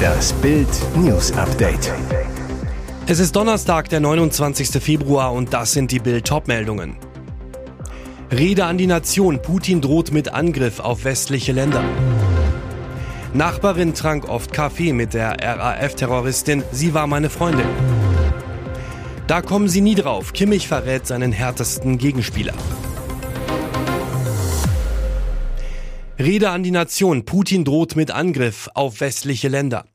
Das Bild News Update. Es ist Donnerstag, der 29. Februar und das sind die Bild Topmeldungen. Rede an die Nation. Putin droht mit Angriff auf westliche Länder. Nachbarin trank oft Kaffee mit der RAF-Terroristin. Sie war meine Freundin. Da kommen sie nie drauf. Kimmich verrät seinen härtesten Gegenspieler. Rede an die Nation. Putin droht mit Angriff auf westliche Länder.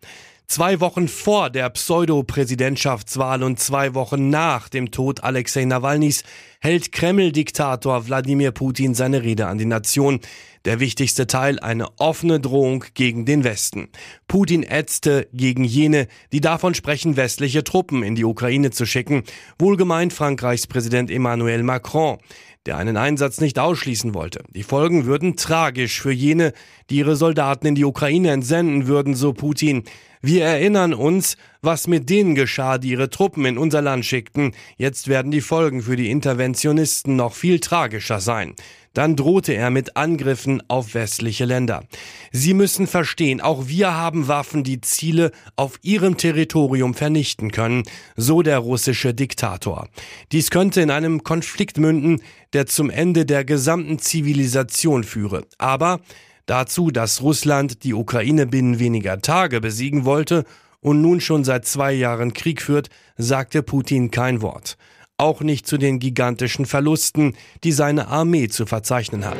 Zwei Wochen vor der Pseudo-Präsidentschaftswahl und zwei Wochen nach dem Tod Alexei Nawalnys hält Kreml-Diktator Wladimir Putin seine Rede an die Nation. Der wichtigste Teil eine offene Drohung gegen den Westen. Putin ätzte gegen jene, die davon sprechen, westliche Truppen in die Ukraine zu schicken. Wohlgemeint Frankreichs Präsident Emmanuel Macron der einen Einsatz nicht ausschließen wollte. Die Folgen würden tragisch für jene, die ihre Soldaten in die Ukraine entsenden würden, so Putin. Wir erinnern uns, was mit denen geschah, die ihre Truppen in unser Land schickten. Jetzt werden die Folgen für die Interventionisten noch viel tragischer sein. Dann drohte er mit Angriffen auf westliche Länder. Sie müssen verstehen, auch wir haben Waffen, die Ziele auf ihrem Territorium vernichten können, so der russische Diktator. Dies könnte in einem Konflikt münden, der zum Ende der gesamten Zivilisation führe. Aber dazu, dass Russland die Ukraine binnen weniger Tage besiegen wollte und nun schon seit zwei Jahren Krieg führt, sagte Putin kein Wort auch nicht zu den gigantischen Verlusten, die seine Armee zu verzeichnen hat.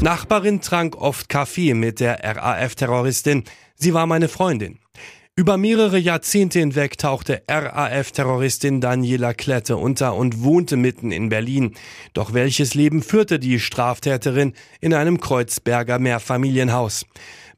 Nachbarin trank oft Kaffee mit der RAF-Terroristin. Sie war meine Freundin. Über mehrere Jahrzehnte hinweg tauchte RAF-Terroristin Daniela Klette unter und wohnte mitten in Berlin. Doch welches Leben führte die Straftäterin in einem Kreuzberger Mehrfamilienhaus?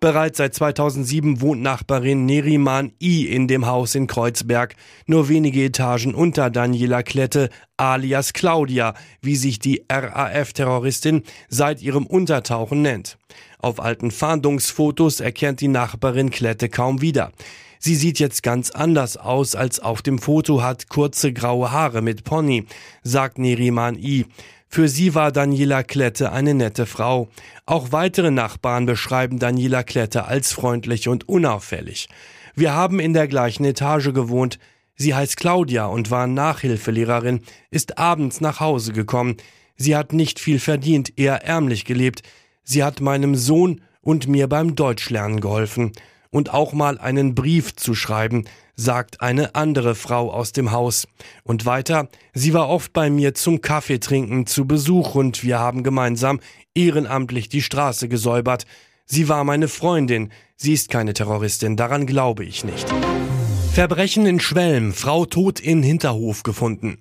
Bereits seit 2007 wohnt Nachbarin Neriman I in dem Haus in Kreuzberg, nur wenige Etagen unter Daniela Klette, alias Claudia, wie sich die RAF-Terroristin seit ihrem Untertauchen nennt. Auf alten Fahndungsfotos erkennt die Nachbarin Klette kaum wieder. Sie sieht jetzt ganz anders aus als auf dem Foto, hat kurze graue Haare mit Pony, sagt Neriman I. Für sie war Daniela Klette eine nette Frau. Auch weitere Nachbarn beschreiben Daniela Klette als freundlich und unauffällig. Wir haben in der gleichen Etage gewohnt. Sie heißt Claudia und war Nachhilfelehrerin, ist abends nach Hause gekommen. Sie hat nicht viel verdient, eher ärmlich gelebt. Sie hat meinem Sohn und mir beim Deutschlernen geholfen und auch mal einen Brief zu schreiben, sagt eine andere Frau aus dem Haus. Und weiter, sie war oft bei mir zum Kaffeetrinken zu Besuch und wir haben gemeinsam ehrenamtlich die Straße gesäubert. Sie war meine Freundin, sie ist keine Terroristin, daran glaube ich nicht. Verbrechen in Schwelm. Frau tot in Hinterhof gefunden.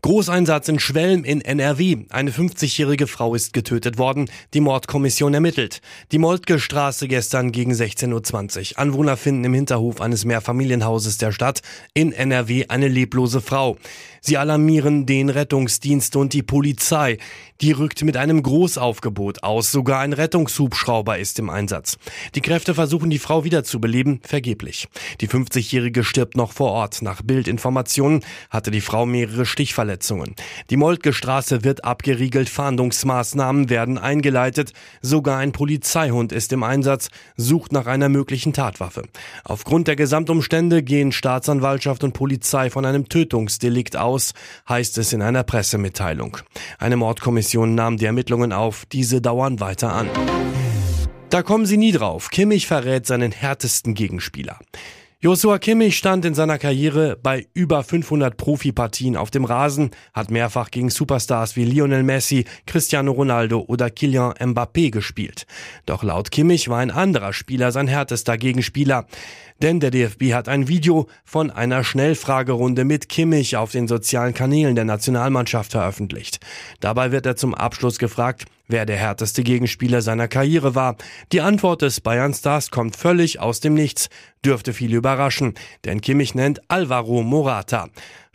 Großeinsatz in Schwelm in NRW. Eine 50-jährige Frau ist getötet worden. Die Mordkommission ermittelt. Die Moltke Straße gestern gegen 16.20 Uhr. Anwohner finden im Hinterhof eines Mehrfamilienhauses der Stadt in NRW eine leblose Frau. Sie alarmieren den Rettungsdienst und die Polizei. Die rückt mit einem Großaufgebot aus. Sogar ein Rettungshubschrauber ist im Einsatz. Die Kräfte versuchen, die Frau wiederzubeleben. Vergeblich. Die 50-jährige stirbt noch vor Ort. Nach Bildinformationen hatte die Frau mehrere Stichverletzungen. Die Moltke Straße wird abgeriegelt, Fahndungsmaßnahmen werden eingeleitet. Sogar ein Polizeihund ist im Einsatz, sucht nach einer möglichen Tatwaffe. Aufgrund der Gesamtumstände gehen Staatsanwaltschaft und Polizei von einem Tötungsdelikt aus, heißt es in einer Pressemitteilung. Eine Mordkommission nahm die Ermittlungen auf, diese dauern weiter an. Da kommen sie nie drauf. Kimmich verrät seinen härtesten Gegenspieler. Joshua Kimmich stand in seiner Karriere bei über 500 Profipartien auf dem Rasen, hat mehrfach gegen Superstars wie Lionel Messi, Cristiano Ronaldo oder Kylian Mbappé gespielt. Doch laut Kimmich war ein anderer Spieler sein härtester Gegenspieler. Denn der DFB hat ein Video von einer Schnellfragerunde mit Kimmich auf den sozialen Kanälen der Nationalmannschaft veröffentlicht. Dabei wird er zum Abschluss gefragt, wer der härteste Gegenspieler seiner Karriere war. Die Antwort des Bayern-Stars kommt völlig aus dem Nichts, dürfte viele überraschen, denn Kimmich nennt Alvaro Morata.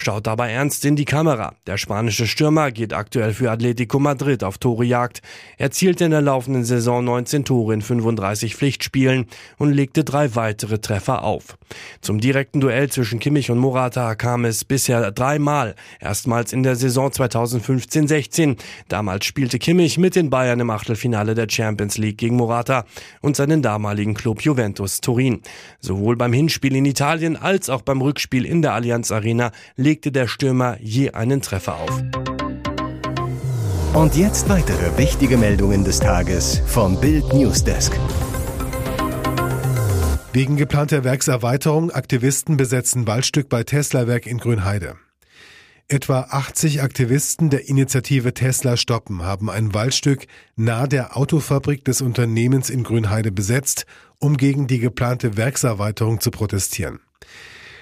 Schaut dabei ernst in die Kamera. Der spanische Stürmer geht aktuell für Atletico Madrid auf Torejagd. Er zielte in der laufenden Saison 19 Tore in 35 Pflichtspielen und legte drei weitere Treffer auf. Zum direkten Duell zwischen Kimmich und Morata kam es bisher dreimal. Erstmals in der Saison 2015-16. Damals spielte Kimmich mit den Bayern im Achtelfinale der Champions League gegen Morata und seinen damaligen Club Juventus Turin. Sowohl beim Hinspiel in Italien als auch beim Rückspiel in der Allianz Arena legte der Stürmer je einen Treffer auf. Und jetzt weitere wichtige Meldungen des Tages vom Bild Newsdesk. Wegen geplanter Werkserweiterung Aktivisten besetzen Waldstück bei Tesla-Werk in Grünheide. Etwa 80 Aktivisten der Initiative Tesla Stoppen haben ein Waldstück nahe der Autofabrik des Unternehmens in Grünheide besetzt, um gegen die geplante Werkserweiterung zu protestieren.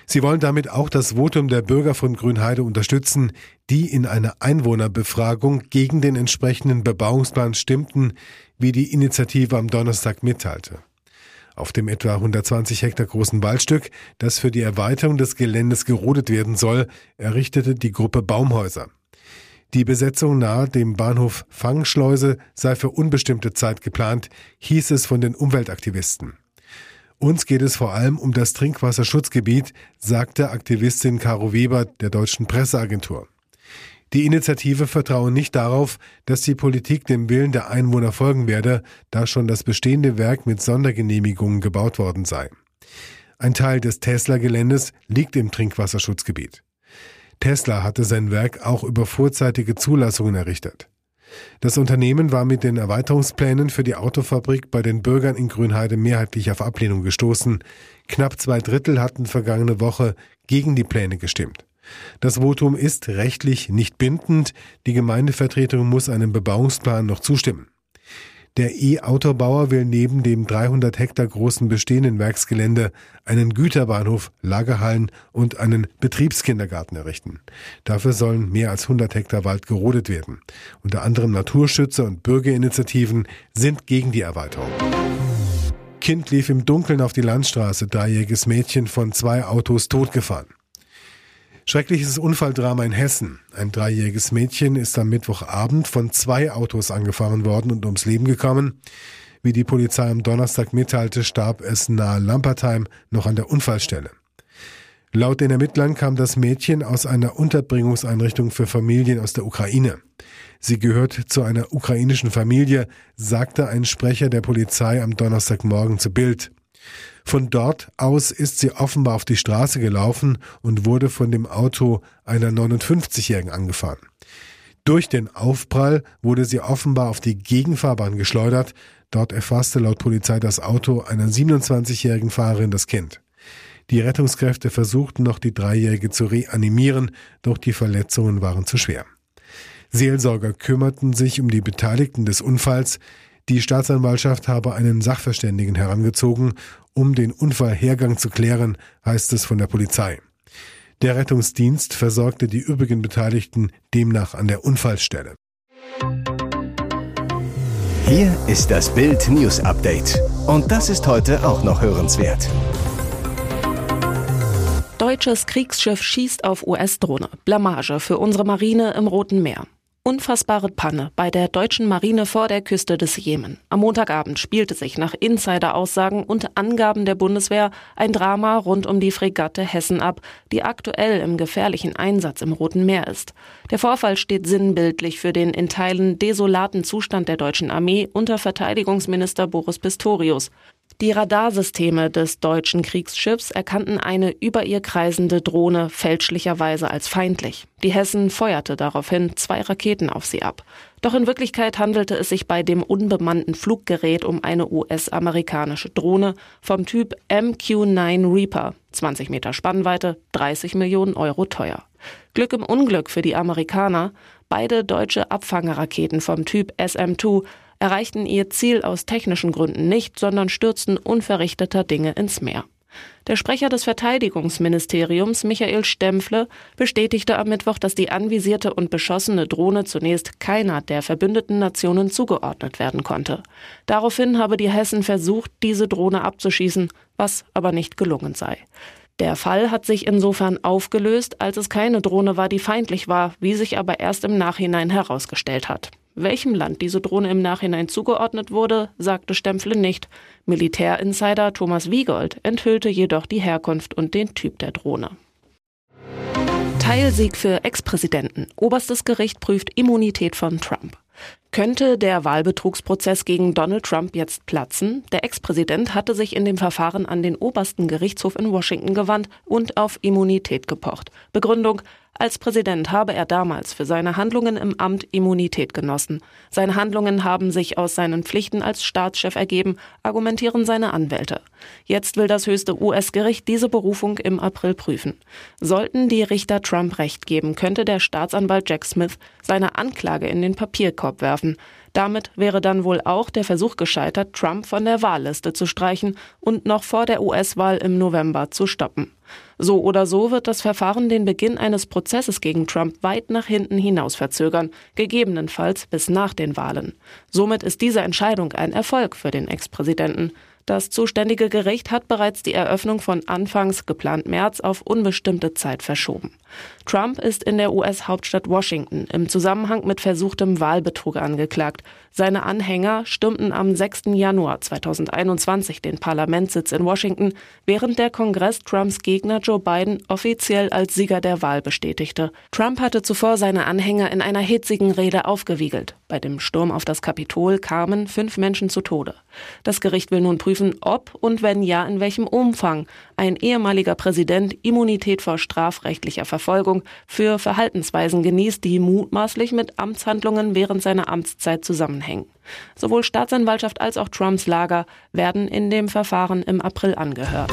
Sie wollen damit auch das Votum der Bürger von Grünheide unterstützen, die in einer Einwohnerbefragung gegen den entsprechenden Bebauungsplan stimmten, wie die Initiative am Donnerstag mitteilte. Auf dem etwa 120 Hektar großen Waldstück, das für die Erweiterung des Geländes gerodet werden soll, errichtete die Gruppe Baumhäuser. Die Besetzung nahe dem Bahnhof Fangschleuse sei für unbestimmte Zeit geplant, hieß es von den Umweltaktivisten. Uns geht es vor allem um das Trinkwasserschutzgebiet, sagte Aktivistin Caro Weber der deutschen Presseagentur. Die Initiative vertraue nicht darauf, dass die Politik dem Willen der Einwohner folgen werde, da schon das bestehende Werk mit Sondergenehmigungen gebaut worden sei. Ein Teil des Tesla-Geländes liegt im Trinkwasserschutzgebiet. Tesla hatte sein Werk auch über vorzeitige Zulassungen errichtet. Das Unternehmen war mit den Erweiterungsplänen für die Autofabrik bei den Bürgern in Grünheide mehrheitlich auf Ablehnung gestoßen. Knapp zwei Drittel hatten vergangene Woche gegen die Pläne gestimmt. Das Votum ist rechtlich nicht bindend. Die Gemeindevertretung muss einem Bebauungsplan noch zustimmen. Der E-Autobauer will neben dem 300 Hektar großen bestehenden Werksgelände einen Güterbahnhof, Lagerhallen und einen Betriebskindergarten errichten. Dafür sollen mehr als 100 Hektar Wald gerodet werden. Unter anderem Naturschützer und Bürgerinitiativen sind gegen die Erweiterung. Kind lief im Dunkeln auf die Landstraße, dreijähriges Mädchen von zwei Autos totgefahren. Schreckliches Unfalldrama in Hessen. Ein dreijähriges Mädchen ist am Mittwochabend von zwei Autos angefahren worden und ums Leben gekommen. Wie die Polizei am Donnerstag mitteilte, starb es nahe Lampertheim noch an der Unfallstelle. Laut den Ermittlern kam das Mädchen aus einer Unterbringungseinrichtung für Familien aus der Ukraine. Sie gehört zu einer ukrainischen Familie, sagte ein Sprecher der Polizei am Donnerstagmorgen zu Bild. Von dort aus ist sie offenbar auf die Straße gelaufen und wurde von dem Auto einer 59-Jährigen angefahren. Durch den Aufprall wurde sie offenbar auf die Gegenfahrbahn geschleudert. Dort erfasste laut Polizei das Auto einer 27-jährigen Fahrerin das Kind. Die Rettungskräfte versuchten noch die Dreijährige zu reanimieren, doch die Verletzungen waren zu schwer. Seelsorger kümmerten sich um die Beteiligten des Unfalls. Die Staatsanwaltschaft habe einen Sachverständigen herangezogen, um den Unfallhergang zu klären, heißt es von der Polizei. Der Rettungsdienst versorgte die übrigen Beteiligten demnach an der Unfallstelle. Hier ist das Bild News Update. Und das ist heute auch noch hörenswert. Deutsches Kriegsschiff schießt auf US-Drohne. Blamage für unsere Marine im Roten Meer. Unfassbare Panne bei der deutschen Marine vor der Küste des Jemen. Am Montagabend spielte sich nach Insider-Aussagen und Angaben der Bundeswehr ein Drama rund um die Fregatte Hessen ab, die aktuell im gefährlichen Einsatz im Roten Meer ist. Der Vorfall steht sinnbildlich für den in Teilen desolaten Zustand der deutschen Armee unter Verteidigungsminister Boris Pistorius. Die Radarsysteme des deutschen Kriegsschiffs erkannten eine über ihr kreisende Drohne fälschlicherweise als feindlich. Die Hessen feuerte daraufhin zwei Raketen auf sie ab. Doch in Wirklichkeit handelte es sich bei dem unbemannten Fluggerät um eine US-amerikanische Drohne vom Typ MQ-9 Reaper. 20 Meter Spannweite, 30 Millionen Euro teuer. Glück im Unglück für die Amerikaner. Beide deutsche Abfangerraketen vom Typ SM-2 erreichten ihr Ziel aus technischen Gründen nicht, sondern stürzten unverrichteter Dinge ins Meer. Der Sprecher des Verteidigungsministeriums, Michael Stempfle, bestätigte am Mittwoch, dass die anvisierte und beschossene Drohne zunächst keiner der verbündeten Nationen zugeordnet werden konnte. Daraufhin habe die Hessen versucht, diese Drohne abzuschießen, was aber nicht gelungen sei. Der Fall hat sich insofern aufgelöst, als es keine Drohne war, die feindlich war, wie sich aber erst im Nachhinein herausgestellt hat. Welchem Land diese Drohne im Nachhinein zugeordnet wurde, sagte Stempfle nicht. Militärinsider Thomas Wiegold enthüllte jedoch die Herkunft und den Typ der Drohne. Teilsieg für Ex-Präsidenten. Oberstes Gericht prüft Immunität von Trump. Könnte der Wahlbetrugsprozess gegen Donald Trump jetzt platzen? Der Ex-Präsident hatte sich in dem Verfahren an den obersten Gerichtshof in Washington gewandt und auf Immunität gepocht. Begründung, als Präsident habe er damals für seine Handlungen im Amt Immunität genossen. Seine Handlungen haben sich aus seinen Pflichten als Staatschef ergeben, argumentieren seine Anwälte. Jetzt will das höchste US-Gericht diese Berufung im April prüfen. Sollten die Richter Trump recht geben, könnte der Staatsanwalt Jack Smith seine Anklage in den Papierkorb werfen. Damit wäre dann wohl auch der Versuch gescheitert, Trump von der Wahlliste zu streichen und noch vor der US-Wahl im November zu stoppen. So oder so wird das Verfahren den Beginn eines Prozesses gegen Trump weit nach hinten hinaus verzögern, gegebenenfalls bis nach den Wahlen. Somit ist diese Entscheidung ein Erfolg für den Ex-Präsidenten. Das zuständige Gericht hat bereits die Eröffnung von anfangs geplant März auf unbestimmte Zeit verschoben. Trump ist in der US-Hauptstadt Washington im Zusammenhang mit versuchtem Wahlbetrug angeklagt. Seine Anhänger stürmten am 6. Januar 2021 den Parlamentssitz in Washington, während der Kongress Trumps Gegner Joe Biden offiziell als Sieger der Wahl bestätigte. Trump hatte zuvor seine Anhänger in einer hitzigen Rede aufgewiegelt. Bei dem Sturm auf das Kapitol kamen fünf Menschen zu Tode. Das Gericht will nun prüfen, ob und wenn ja, in welchem Umfang ein ehemaliger Präsident Immunität vor strafrechtlicher Verfolgung für Verhaltensweisen genießt, die mutmaßlich mit Amtshandlungen während seiner Amtszeit zusammenhängen. Sowohl Staatsanwaltschaft als auch Trumps Lager werden in dem Verfahren im April angehört.